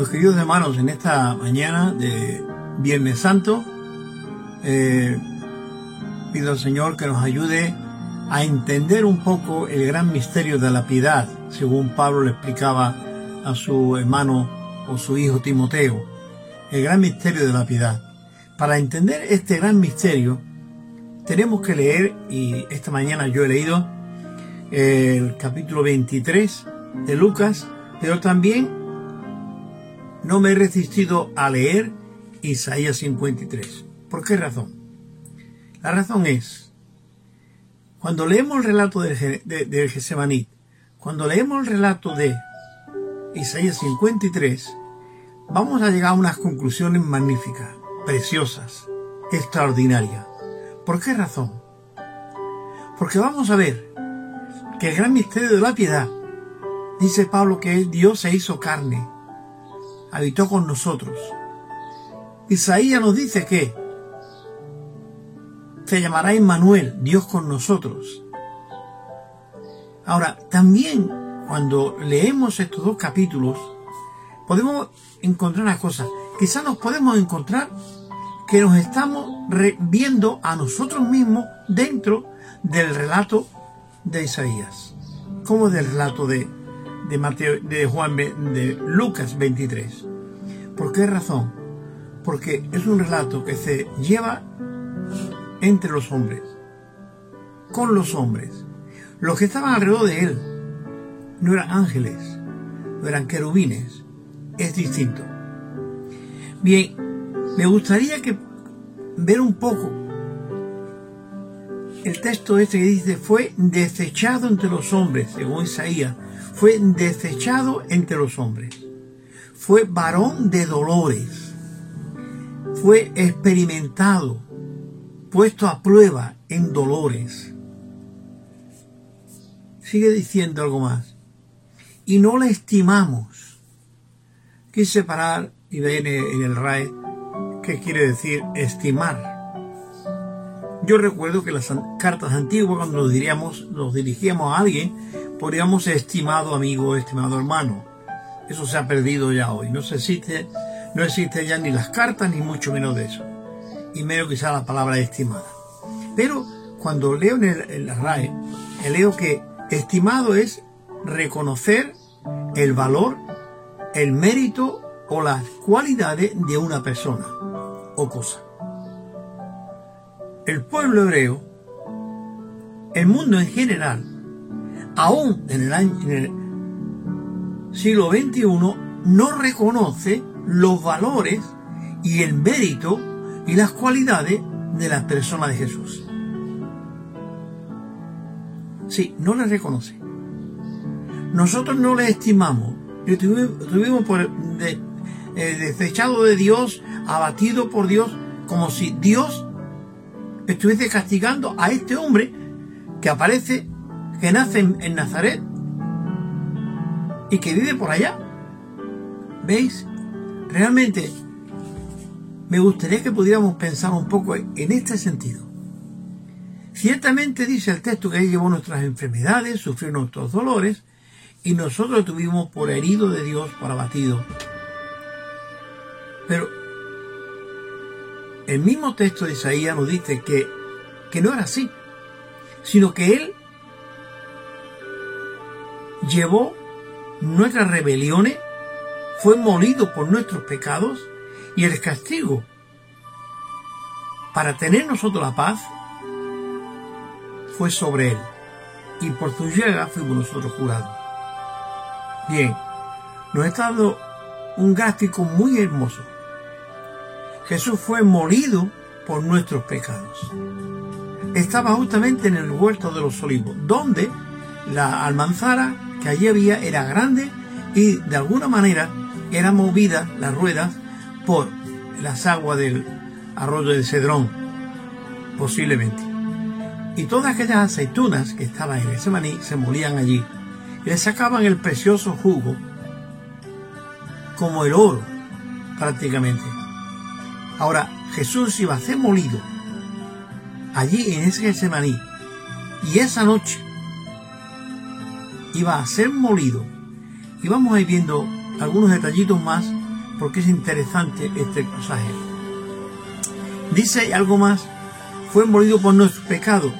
Pues queridos hermanos, en esta mañana de Viernes Santo, eh, pido al Señor que nos ayude a entender un poco el gran misterio de la piedad, según Pablo le explicaba a su hermano o su hijo Timoteo. El gran misterio de la piedad. Para entender este gran misterio, tenemos que leer, y esta mañana yo he leído el capítulo 23 de Lucas, pero también no me he resistido a leer Isaías 53. ¿Por qué razón? La razón es, cuando leemos el relato del de, de cuando leemos el relato de Isaías 53, vamos a llegar a unas conclusiones magníficas, preciosas, extraordinarias. ¿Por qué razón? Porque vamos a ver que el gran misterio de la piedad, dice Pablo que Dios se hizo carne, habitó con nosotros. Isaías nos dice que se llamará Emmanuel, Dios con nosotros. Ahora, también cuando leemos estos dos capítulos, podemos encontrar una cosa. Quizás nos podemos encontrar que nos estamos viendo a nosotros mismos dentro del relato de Isaías, como del relato de de, Mateo, de Juan de Lucas 23. ¿Por qué razón? Porque es un relato que se lleva entre los hombres, con los hombres. Los que estaban alrededor de él no eran ángeles, no eran querubines, es distinto. Bien, me gustaría que ver un poco el texto este que dice fue desechado entre los hombres, según Isaías fue desechado entre los hombres. Fue varón de dolores. Fue experimentado, puesto a prueba en dolores. Sigue diciendo algo más. Y no le estimamos. Quise parar y viene en el RAE que quiere decir estimar. Yo recuerdo que las cartas antiguas, cuando nos, diríamos, nos dirigíamos a alguien, podríamos estimado amigo, estimado hermano. Eso se ha perdido ya hoy. No existe, no existe ya ni las cartas ni mucho menos de eso. Y menos quizá la palabra estimada. Pero cuando leo en, el, la RAE, leo que estimado es reconocer el valor, el mérito o las cualidades de una persona o cosa. El pueblo hebreo, el mundo en general, aún en el, año, siglo XXI, no reconoce los valores y el mérito y las cualidades de la persona de Jesús. Sí, no le reconoce. Nosotros no le estimamos. Estuvimos por de, eh, desechado de Dios, abatido por Dios, como si Dios estuviese castigando a este hombre que aparece que nace en, Nazaret y que vive por allá. ¿Veis? Realmente me gustaría que pudiéramos pensar un poco en este sentido. Ciertamente dice el texto que Él llevó nuestras enfermedades, sufrió nuestros dolores, y nosotros tuvimos por herido de Dios, por abatido. Pero el mismo texto de Isaías nos dice que, que no era así, sino que Él llevó nuestras rebeliones, fue molido por nuestros pecados y el castigo para tener nosotros la paz fue sobre él y por su llegada fuimos nosotros jurados. Bien, nos está dando un gráfico muy hermoso. Jesús fue molido por nuestros pecados. Estaba justamente en el huerto de los olivos, donde la almanzara que allí había era grande y de alguna manera era movida las ruedas por las aguas del arroyo de Cedrón, posiblemente. Y todas aquellas aceitunas que estaban en ese maní se molían allí y le sacaban el precioso jugo como el oro prácticamente. Ahora Jesús iba a ser molido allí en ese Getsemaní y esa noche iba a ser molido. Y vamos a ir viendo algunos detallitos más porque es interesante este pasaje. Dice algo más, fue molido por nuestro pecado.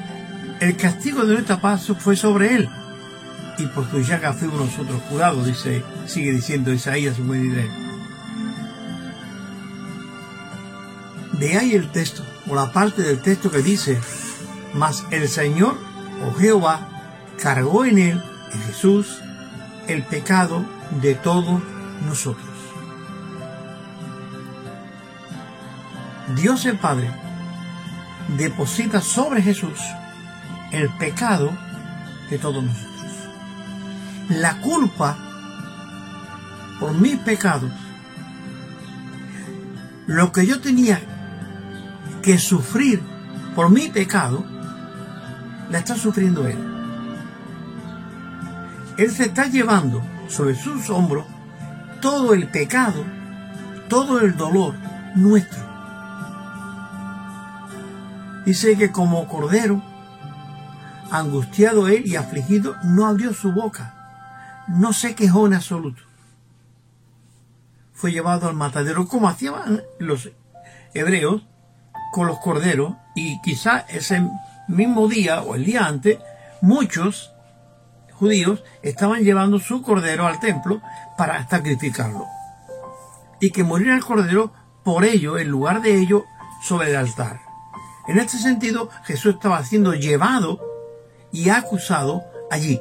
El castigo de nuestra paz fue sobre él. Y por su llaga fuimos nosotros curados, dice, sigue diciendo Isaías 53. De ahí el texto, o la parte del texto que dice, mas el Señor, o Jehová, cargó en él, en Jesús, el pecado de todos nosotros. Dios el Padre deposita sobre Jesús el pecado de todos nosotros. La culpa por mis pecados, lo que yo tenía que sufrir por mi pecado, la está sufriendo Él. Él se está llevando sobre sus hombros todo el pecado, todo el dolor nuestro. Dice que como cordero, angustiado él y afligido, no abrió su boca, no se quejó en absoluto. Fue llevado al matadero como hacían los hebreos con los corderos y quizá ese mismo día o el día antes, muchos judíos estaban llevando su cordero al templo para sacrificarlo. Y que muriera el cordero por ello, en lugar de ello, sobre el altar. En este sentido, Jesús estaba siendo llevado y acusado allí.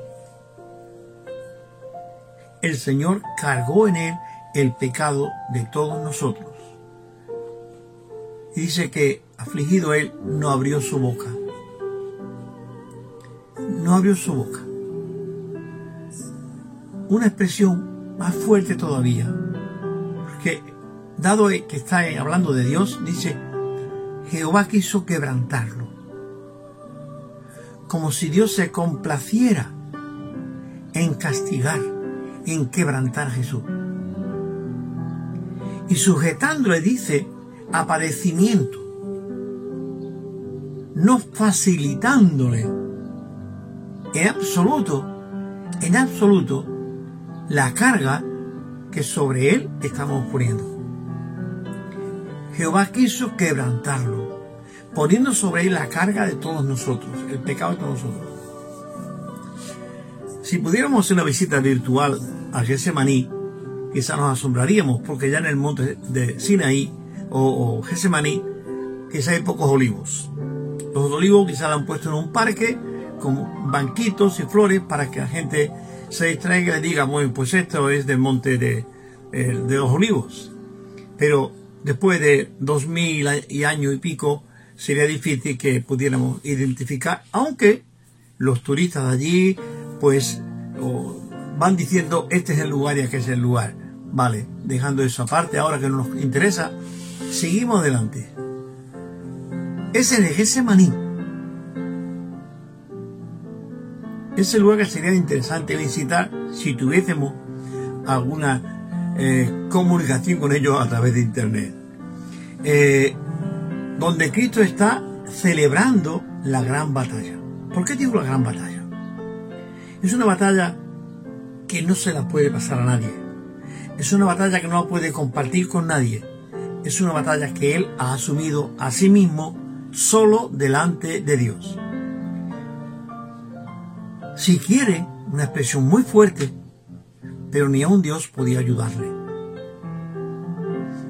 El Señor cargó en él el pecado de todos nosotros. Y dice que, afligido él, no abrió su boca. No abrió su boca una expresión más fuerte todavía. Porque dado que está hablando de Dios, dice, Jehová quiso quebrantarlo. Como si Dios se complaciera en castigar, en quebrantar a Jesús. Y sujetándole dice a padecimiento, no facilitándole en absoluto, en absoluto, la carga que sobre él estamos poniendo. Jehová quiso quebrantarlo, poniendo sobre él la carga de todos nosotros, el pecado de todos nosotros. Si pudiéramos hacer una visita virtual a Getsemaní, quizá nos asombraríamos, porque ya en el monte de Sinaí o, o quizá hay pocos olivos. Los olivos quizá lo han puesto en un parque con banquitos y flores para que la gente se distraiga y diga, bueno, pues esto es del monte de, eh, de los olivos. Pero después de dos mil y año y pico, sería difícil que pudiéramos identificar, aunque los turistas de allí, pues, van diciendo, este es el lugar y aquel es el lugar. Vale, dejando eso aparte, ahora que no nos interesa, seguimos adelante. Es en el maní Es el lugar sería interesante visitar si tuviésemos alguna eh, comunicación con ellos a través de Internet. Eh, donde Cristo está celebrando la gran batalla. ¿Por qué digo la gran batalla? Es una batalla que no se la puede pasar a nadie. Es una batalla que no la puede compartir con nadie. Es una batalla que Él ha asumido a sí mismo solo delante de Dios. Si quiere, una expresión muy fuerte, pero ni aun Dios podía ayudarle.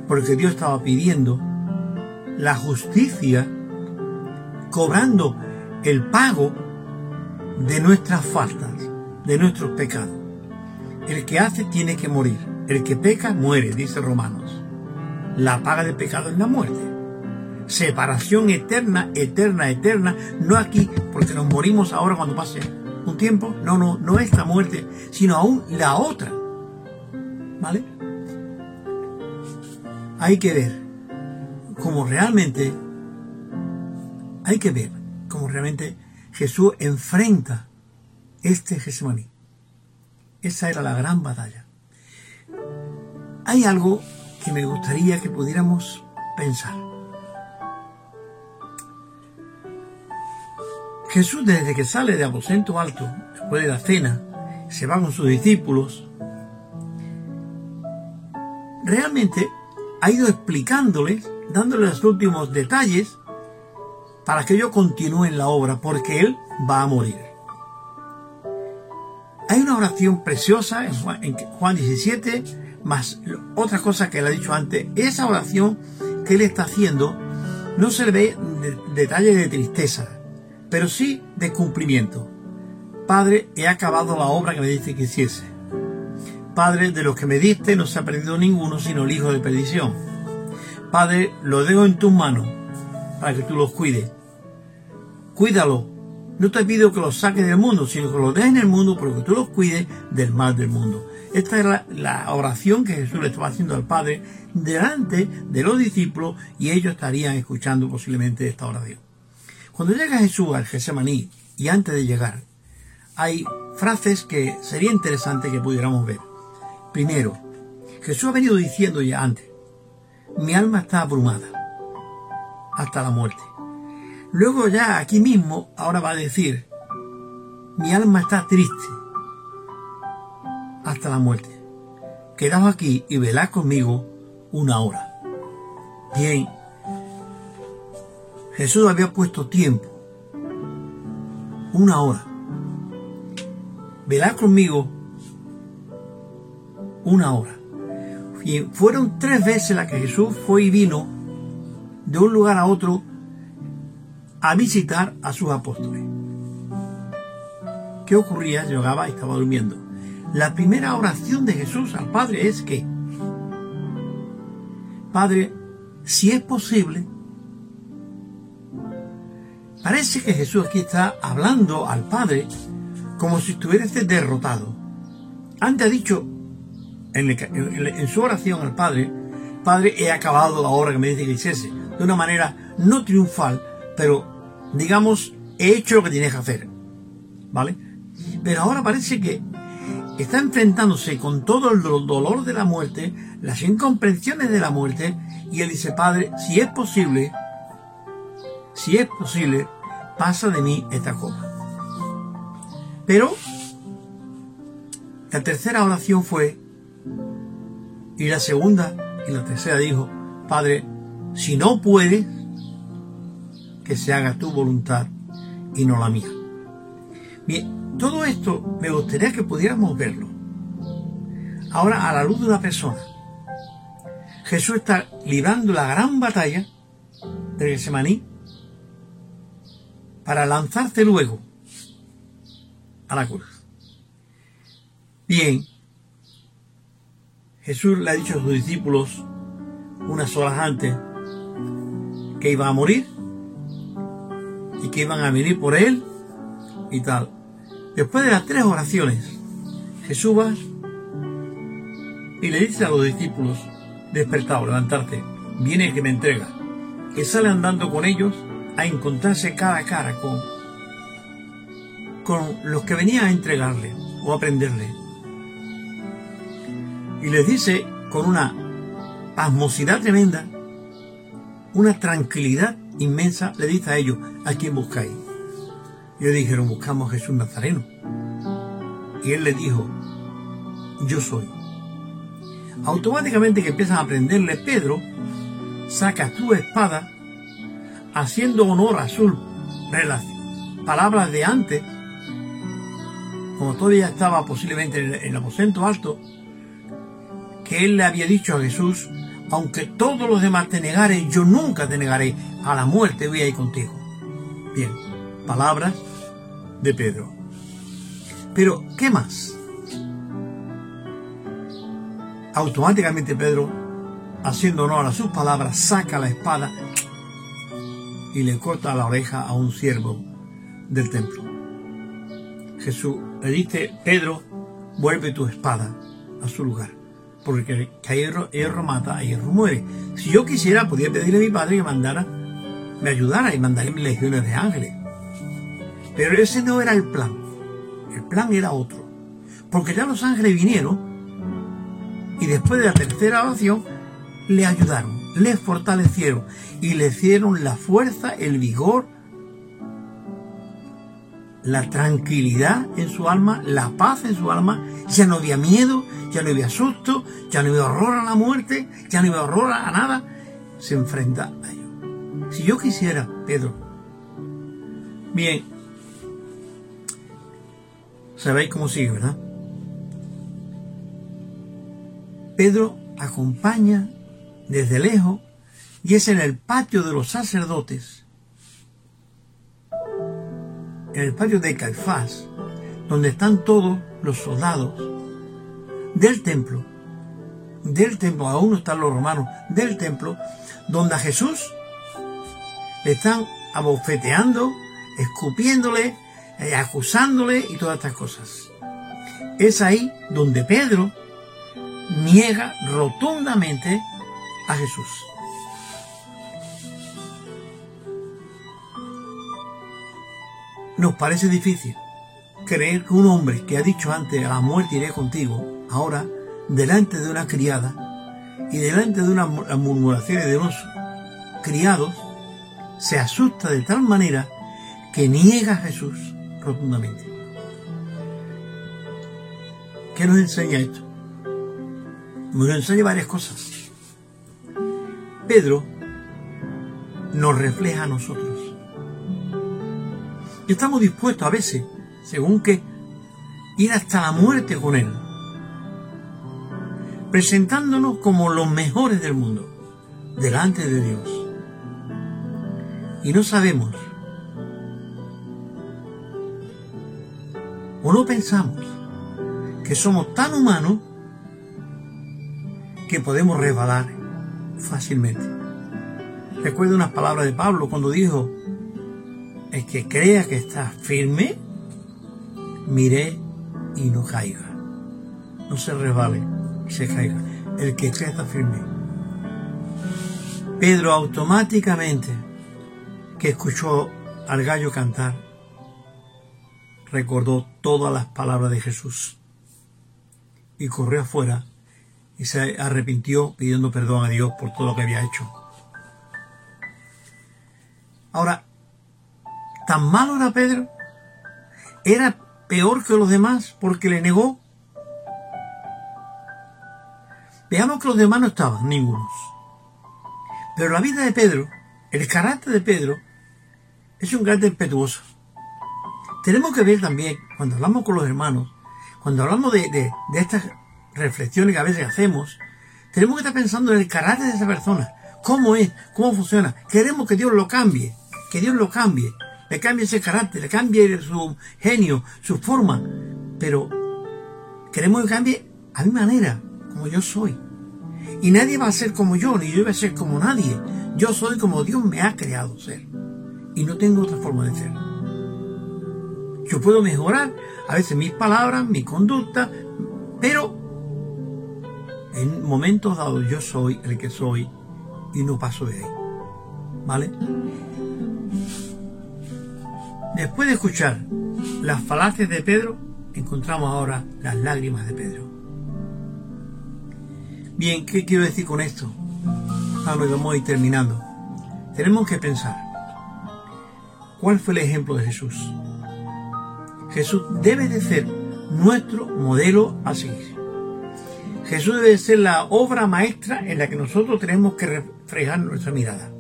Porque Dios estaba pidiendo la justicia, cobrando el pago de nuestras faltas, de nuestros pecados. El que hace tiene que morir. El que peca muere, dice Romanos. La paga del pecado es la muerte. Separación eterna, eterna, eterna. No aquí, porque nos morimos ahora cuando pase un tiempo, no, no, no esta muerte, sino aún la otra. ¿Vale? Hay que ver cómo realmente, hay que ver cómo realmente Jesús enfrenta este Getsemaní. Esa era la gran batalla. Hay algo que me gustaría que pudiéramos pensar. Jesús desde que sale de aposento alto, después de la cena, se va con sus discípulos, realmente ha ido explicándoles, dándoles los últimos detalles para que ellos continúen la obra, porque Él va a morir. Hay una oración preciosa en Juan, 17, más otra cosa que él ha dicho antes. Esa oración que él está haciendo no se le ve detalle de tristeza, pero sí de cumplimiento. Padre, he acabado la obra que me diste que hiciese. Padre, de los que me diste no se ha perdido ninguno sino el hijo de perdición. Padre, lo dejo en tus manos para que tú los cuides. Cuídalo no te pido que los saques del mundo, sino que los dejes en el mundo, pero que tú los cuides del mal del mundo. Esta es la, oración que Jesús le estaba haciendo al Padre delante de los discípulos y ellos estarían escuchando posiblemente esta oración. Cuando llega Jesús al Getsemaní y antes de llegar, hay frases que sería interesante que pudiéramos ver. Primero, Jesús ha venido diciendo ya antes, mi alma está abrumada hasta la muerte. Luego ya aquí mismo, ahora va a decir, mi alma está triste hasta la muerte. Quedaos aquí y velad conmigo una hora. Bien, Jesús había puesto tiempo, una hora. Velad conmigo una hora. Y fueron tres veces las que Jesús fue y vino de un lugar a otro a visitar a sus apóstoles. ¿Qué ocurría? Llegaba y estaba durmiendo. La primera oración de Jesús al Padre es que, Padre, si es posible, parece que Jesús aquí está hablando al Padre como si estuviese derrotado. Antes ha dicho en, su oración al Padre, Padre, he acabado la obra que me dice que hiciese, de una manera no triunfal, pero digamos, he hecho lo que tienes que hacer. ¿Vale? Pero ahora parece que está enfrentándose con todo el dolor de la muerte, las incomprensiones de la muerte, y él dice, Padre, si es posible, si es posible, pasa de mí esta copa. Pero la tercera oración fue, y la segunda y la tercera dijo, Padre, si no puedes, que se haga tu voluntad y no la mía. Bien, todo esto me gustaría que pudiéramos verlo. Ahora, a la luz de una persona, Jesús está librando la gran batalla de Getsemaní para lanzarse luego a la cruz. Bien, Jesús le ha dicho a sus discípulos unas horas antes que iba a morir y que iban a venir por él y tal. Después de las tres oraciones, Jesús va y le dice a los discípulos, despertado, levantarte, viene el que me entrega, que sale andando con ellos a encontrarse cara a cara con, con los que venían a entregarle o a prenderle. Y les dice con una pasmosidad tremenda, una tranquilidad inmensa, le dice a ellos, ¿a quién buscáis? Y ellos dijeron, buscamos a Jesús Nazareno. Y él le dijo, yo soy. Automáticamente que empiezan a aprenderle, Pedro saca su espada, haciendo honor a sus palabras de antes, como todavía estaba posiblemente en el aposento alto, que él le había dicho a Jesús, aunque todos los demás te negaren, yo nunca te negaré, a la muerte voy a ir contigo. Bien, palabras de Pedro. Pero, ¿qué más? Automáticamente Pedro, haciendo honor a sus palabras, saca la espada y le corta la oreja a un siervo del templo. Jesús le dice, Pedro, vuelve tu espada a su lugar porque que hierro, hierro mata, hierro muere. Si yo quisiera, podría pedirle a mi padre que mandara, me ayudara y mandara legiones de ángeles. Pero ese no era el plan. El plan era otro. Porque ya los ángeles vinieron y después de la tercera oración le ayudaron, le fortalecieron y le dieron la fuerza, el vigor la tranquilidad en su alma, la paz en su alma, ya no había miedo, ya no había susto, ya no había horror a la muerte, ya no había horror a nada, se enfrenta a ello. Si yo quisiera, Pedro, bien, sabéis cómo sigue, ¿verdad? Pedro acompaña desde lejos y es en el patio de los sacerdotes, en el patio de Caifás, donde están todos los soldados del templo, del templo, aún están los romanos, del templo, donde a Jesús le están abofeteando, escupiéndole, eh, acusándole y todas estas cosas. Es ahí donde Pedro niega rotundamente a Jesús. Nos parece difícil creer que un hombre que ha dicho antes a la muerte iré contigo, ahora, delante de una criada y delante de unas murmuraciones de unos criados, se asusta de tal manera que niega a Jesús rotundamente. ¿Qué nos enseña esto? Nos enseña varias cosas. Pedro nos refleja a nosotros. Y estamos dispuestos a veces, según que, ir hasta la muerte con Él, presentándonos como los mejores del mundo, delante de Dios. Y no sabemos, o no pensamos, que somos tan humanos que podemos resbalar fácilmente. Recuerdo unas palabras de Pablo cuando dijo, el que crea que está firme, mire y no caiga. No se resbale se caiga. El que crea está firme. Pedro automáticamente que escuchó al gallo cantar, recordó todas las palabras de Jesús y corrió afuera y se arrepintió pidiendo perdón a Dios por todo lo que había hecho. Ahora, ¿tan malo era Pedro? ¿Era peor que los demás porque le negó? Veamos que los demás no estaban, ningunos. Pero la vida de Pedro, el carácter de Pedro, es un carácter impetuoso. Tenemos que ver también, cuando hablamos con los hermanos, cuando hablamos de, de, de estas reflexiones que a veces hacemos, tenemos que estar pensando en el carácter de esa persona. ¿Cómo es? ¿Cómo funciona? Queremos que Dios lo cambie. Que Dios lo cambie. Le cambie ese carácter, le cambie su genio, su forma. Pero queremos que cambie a mi manera, como yo soy. Y nadie va a ser como yo, ni yo voy a ser como nadie. Yo soy como Dios me ha creado ser. Y no tengo otra forma de ser. Yo puedo mejorar a veces mis palabras, mi conducta, pero en momentos dados yo soy el que soy y no paso de ahí. ¿Vale? Después de escuchar las falacias de Pedro, encontramos ahora las lágrimas de Pedro. Bien, ¿qué quiero decir con esto? Ahora vamos a ir terminando. Tenemos que pensar, ¿cuál fue el ejemplo de Jesús? Jesús debe de ser nuestro modelo a seguir. Jesús debe ser la obra maestra en la que nosotros tenemos que reflejar nuestra mirada.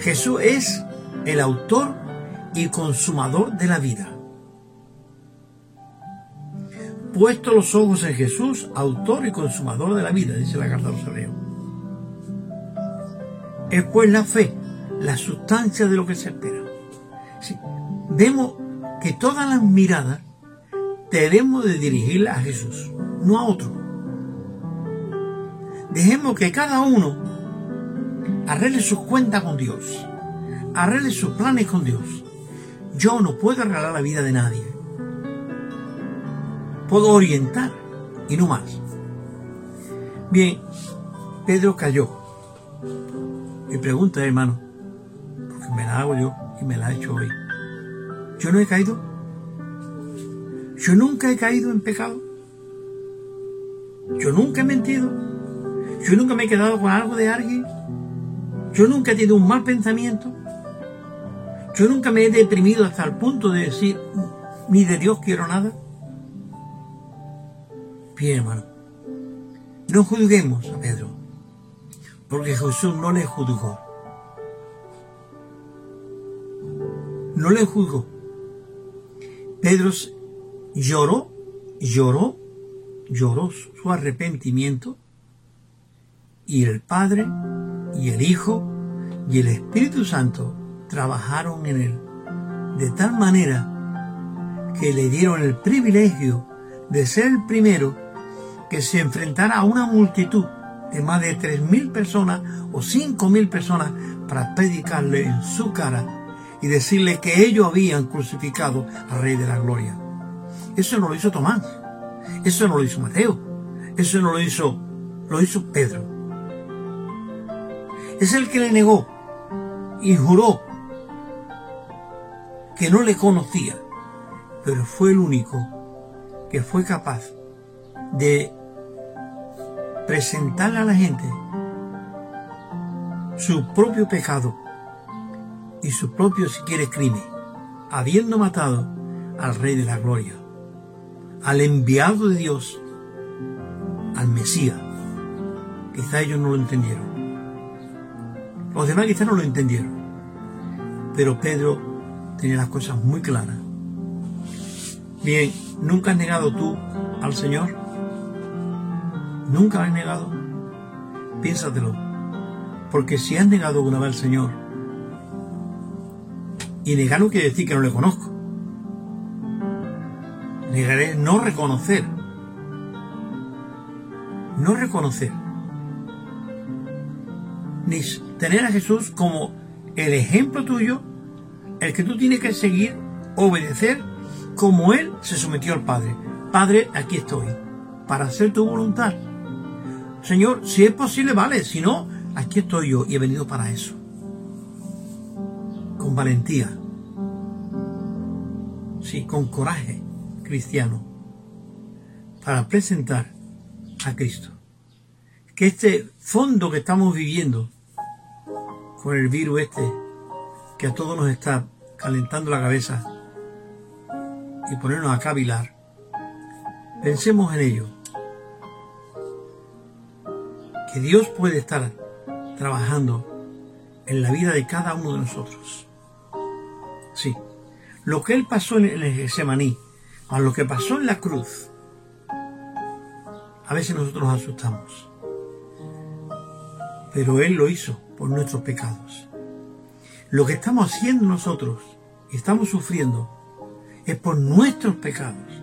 Jesús es el autor y consumador de la vida. Puesto los ojos en Jesús, autor y consumador de la vida, dice la carta de los hebreos. Es pues la fe, la sustancia de lo que se espera. vemos que todas las miradas debemos de dirigirlas a Jesús, no a otro. Dejemos que cada uno arregle sus cuentas con Dios, arregle sus planes con Dios. Yo no puedo arreglar la vida de nadie. Puedo orientar y no más. Bien, Pedro cayó. Mi pregunta, hermano, porque me la hago yo y me la he hecho hoy. ¿Yo no he caído? ¿Yo nunca he caído en pecado? ¿Yo nunca he mentido? Yo nunca me he quedado con algo de alguien. Yo nunca he tenido un mal pensamiento. Yo nunca me he deprimido hasta el punto de decir, ni de Dios quiero nada. Bien, hermano, no juzguemos a Pedro, porque Jesús no le juzgó. No le juzgó. Pedro lloró, lloró, lloró su arrepentimiento y el Padre y el Hijo y el Espíritu Santo trabajaron en él de tal manera que le dieron el privilegio de ser el primero que se enfrentara a una multitud de más de 3.000 personas o 5.000 personas para predicarle en su cara y decirle que ellos habían crucificado al Rey de la Gloria. Eso no lo hizo Tomás, eso no lo hizo Mateo, eso no lo hizo, lo hizo Pedro. Es el que le negó y juró que no le conocía, pero fue el único que fue capaz de presentarle a la gente su propio pecado y su propio, si quiere, crimen, habiendo matado al Rey de la Gloria, al enviado de Dios, al Mesías. Quizá ellos no lo entendieron. Los demás quizá no lo entendieron. Pero Pedro tenía las cosas muy claras. Bien, ¿nunca has negado tú al Señor? ¿Nunca has negado? Piénsatelo. Porque si has negado alguna vez al Señor, y negar no quiere decir que no le conozco. Negaré no reconocer. No reconocer. Ni tener a Jesús como el ejemplo tuyo, el que tú tienes que seguir, obedecer, como Él se sometió al Padre. Padre, aquí estoy, para hacer tu voluntad. Señor, si es posible, vale, si no, aquí estoy yo y he venido para eso. Con valentía. Sí, con coraje cristiano. Para presentar a Cristo. Que este fondo que estamos viviendo con el virus este que a todos nos está calentando la cabeza y ponernos a cavilar, pensemos en ello. Que Dios puede estar trabajando en la vida de cada uno de nosotros. Sí, lo que Él pasó en el Getsemaní, a lo que pasó en la cruz, a veces nosotros nos asustamos. Pero Él lo hizo por nuestros pecados. Lo que estamos haciendo nosotros estamos sufriendo es por nuestros pecados,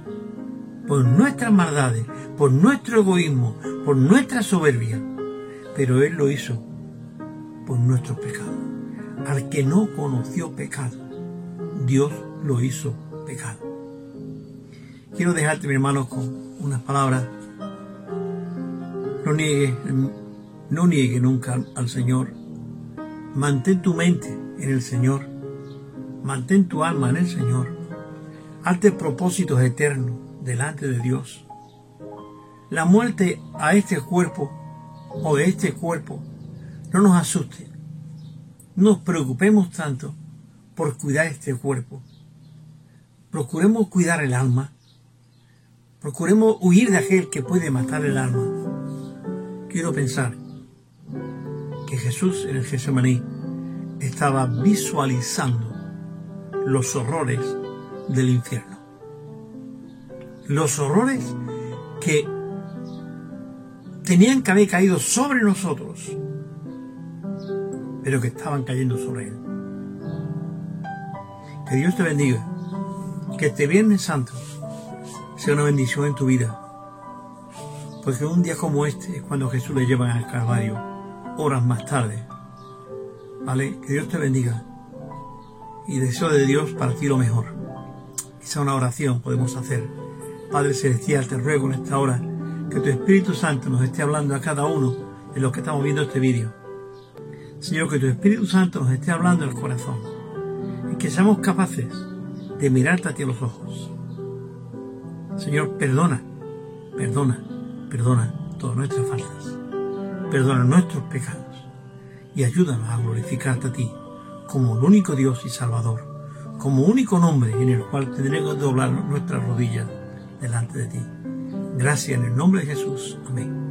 por nuestras maldades, por nuestro egoísmo, por nuestra soberbia. Pero Él lo hizo por nuestros pecados. Al que no conoció pecado, Dios lo hizo pecado. Quiero dejarte, mi hermano, con unas palabras. No niegue, no niegue nunca al Señor Mantén tu mente en el Señor. Mantén tu alma en el Señor. Hazte propósitos eternos delante de Dios. La muerte a este cuerpo o de este cuerpo no nos asuste. No nos preocupemos tanto por cuidar este cuerpo. Procuremos cuidar el alma. Procuremos huir de aquel que puede matar el alma. Quiero pensar que Jesús en el Getsemaní estaba visualizando los horrores del infierno. Los horrores que tenían que haber caído sobre nosotros, pero que estaban cayendo sobre Él. Que Dios te bendiga. Que este Viernes Santo sea una bendición en tu vida. Porque un día como este es cuando Jesús le lleva al Calvario horas más tarde. ¿Vale? Que Dios te bendiga. Y deseo de Dios para ti lo mejor. Quizá una oración podemos hacer. Padre Celestial, te ruego en esta hora que tu Espíritu Santo nos esté hablando a cada uno de los que estamos viendo este vídeo. Señor, que tu Espíritu Santo nos esté hablando al corazón y que seamos capaces de mirarte a ti a los ojos. Señor, perdona, perdona, perdona todas nuestras faltas perdona nuestros pecados y ayúdanos a glorificarte a ti como el único Dios y Salvador, como único nombre en el cual tendremos que doblar nuestras rodillas delante de ti. Gracias en el nombre de Jesús. Amén.